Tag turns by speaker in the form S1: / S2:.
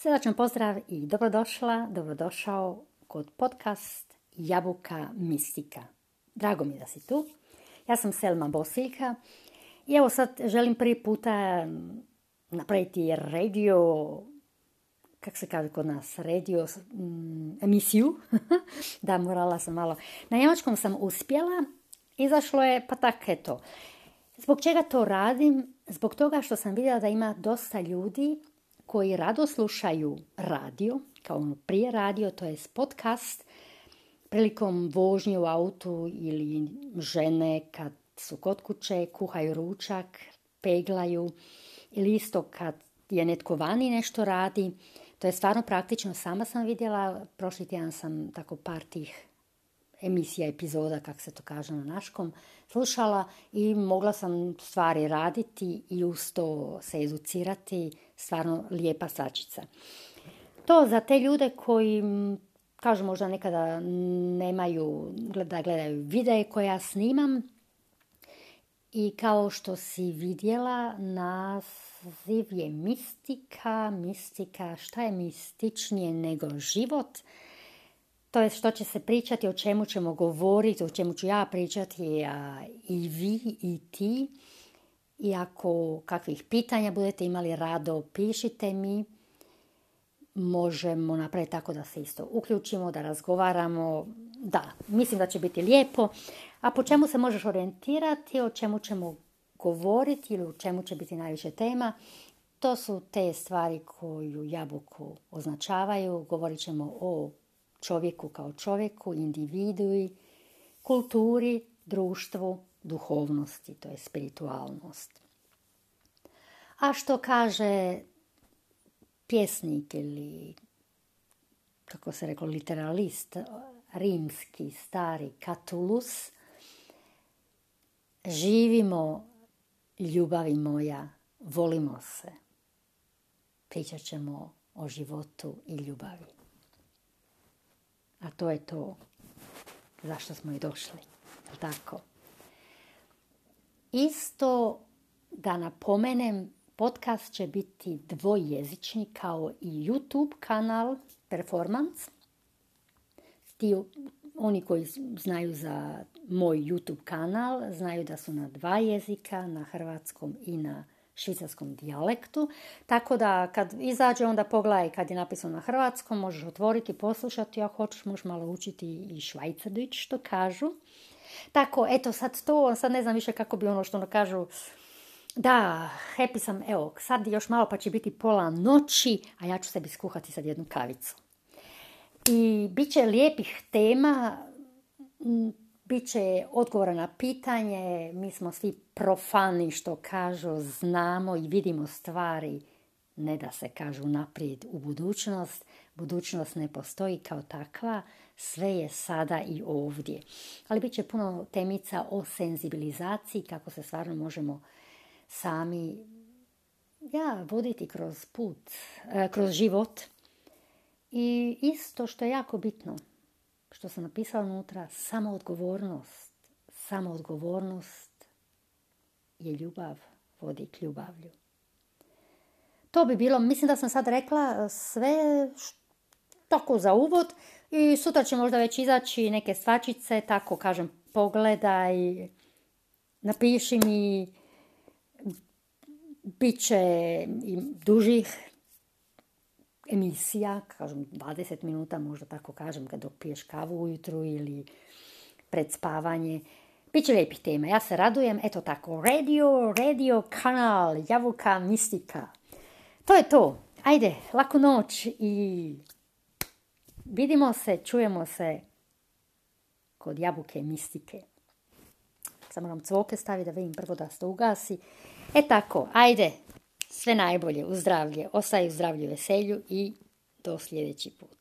S1: Srdačan pozdrav i dobrodošla, dobrodošao kod podcast Jabuka Mistika. Drago mi da si tu. Ja sam Selma Bosiljka i evo sad želim prvi puta napraviti radio, kak se kaže kod nas, radio mm, emisiju. da, morala sam malo. Na njemačkom sam uspjela, izašlo je, pa tak eto. Zbog čega to radim? Zbog toga što sam vidjela da ima dosta ljudi koji rado slušaju radio, kao ono prije radio, to je podcast, prilikom vožnje u autu ili žene kad su kod kuće, kuhaju ručak, peglaju ili isto kad je netko vani nešto radi. To je stvarno praktično. Sama sam vidjela, prošli tjedan sam tako par tih emisija, epizoda, kako se to kaže na naškom, slušala i mogla sam stvari raditi i uz to se educirati. Stvarno lijepa sačica. To za te ljude koji, kažu možda nekada nemaju, da gledaju videe koje ja snimam, i kao što si vidjela, naziv je mistika, mistika, šta je mističnije nego život? To je što će se pričati, o čemu ćemo govoriti, o čemu ću ja pričati, i vi i ti. I ako kakvih pitanja budete imali rado, pišite mi. Možemo napraviti tako da se isto uključimo, da razgovaramo. Da, mislim da će biti lijepo. A po čemu se možeš orijentirati, o čemu ćemo govoriti ili o čemu će biti najviše tema, to su te stvari koju jabuku označavaju. Govorit ćemo o čovjeku kao čovjeku, individui, kulturi, društvu, duhovnosti, to je spiritualnost. A što kaže pjesnik ili, kako se reklo, literalist, rimski, stari Katulus, živimo, ljubavi moja, volimo se. Pričat ćemo o životu i ljubavi. A to je to zašto smo i došli. Tako. Isto da napomenem, podcast će biti dvojezični kao i YouTube kanal Performance. Ti, oni koji znaju za moj YouTube kanal znaju da su na dva jezika, na hrvatskom i na švicarskom dijalektu. Tako da kad izađe onda pogledaj kad je napisano na hrvatskom, možeš otvoriti, poslušati, ako hoćeš možeš malo učiti i švajcardić što kažu. Tako, eto sad to, sad ne znam više kako bi ono što ono kažu, da, happy sam, evo, sad još malo pa će biti pola noći, a ja ću sebi skuhati sad jednu kavicu. I bit će lijepih tema, bit će odgovora na pitanje, mi smo svi profani što kažu, znamo i vidimo stvari, ne da se kažu naprijed u budućnost, budućnost ne postoji kao takva, sve je sada i ovdje. Ali bit će puno temica o senzibilizaciji, kako se stvarno možemo sami ja, voditi kroz put, e, kroz život. I isto što je jako bitno, što sam napisala unutra, samo odgovornost. Samo odgovornost je ljubav, vodi k ljubavlju. To bi bilo, mislim da sam sad rekla sve tako za uvod i sutra će možda već izaći neke svačice, tako kažem, pogledaj, napiši mi, bit će i dužih emisija, kažem 20 minuta, možda tako kažem, kad dok piješ kavu ujutru ili pred spavanje. Biće lijepih tema, ja se radujem, eto tako, radio, radio kanal, javuka mistika. To je to, ajde, laku noć i vidimo se, čujemo se kod jabuke mistike. Samo nam cvoke stavi da vidim prvo da se ugasi. E tako, ajde, sve najbolje, u zdravlje, ostaj u zdravlju veselju i do sljedeći put.